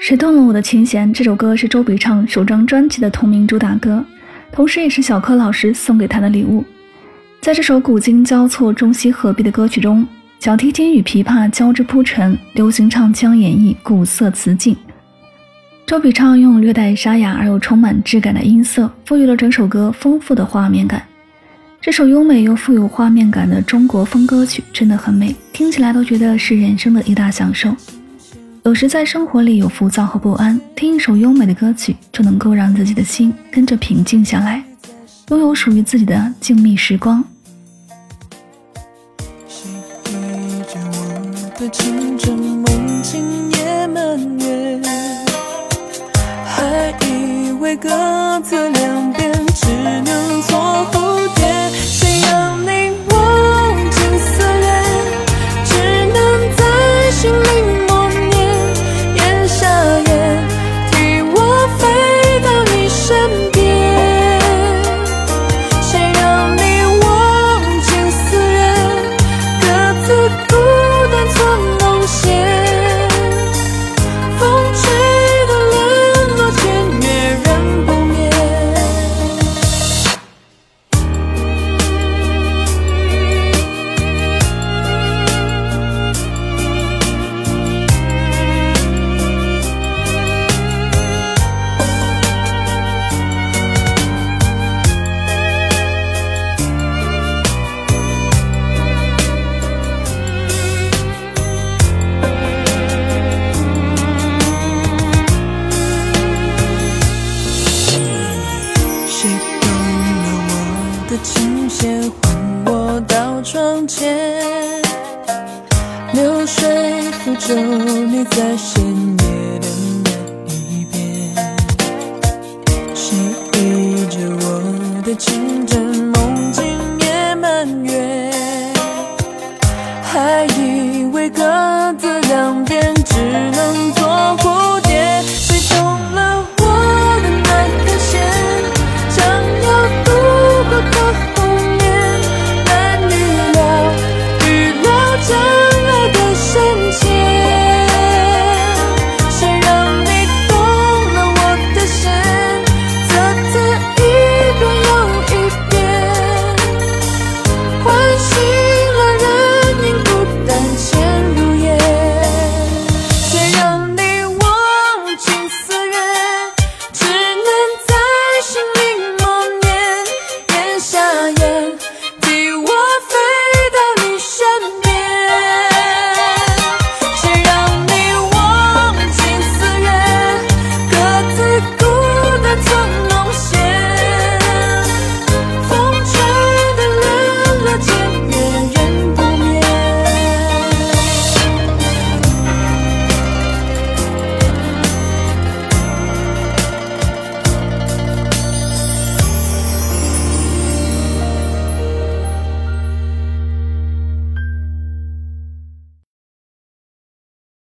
谁动了我的琴弦？这首歌是周笔畅首张专辑的同名主打歌，同时也是小柯老师送给他的礼物。在这首古今交错、中西合璧的歌曲中，小提琴与琵琶交织铺陈，流行唱腔演绎古色词境。周笔畅用略带沙哑而又充满质感的音色，赋予了整首歌丰富的画面感。这首优美又富有画面感的中国风歌曲真的很美，听起来都觉得是人生的一大享受。有时在生活里有浮躁和不安，听一首优美的歌曲，就能够让自己的心跟着平静下来，拥有属于自己的静谧时光。还以为各自了的琴弦唤我到窗前，流水抚舟，你在深夜的那一边，谁倚着我的琴？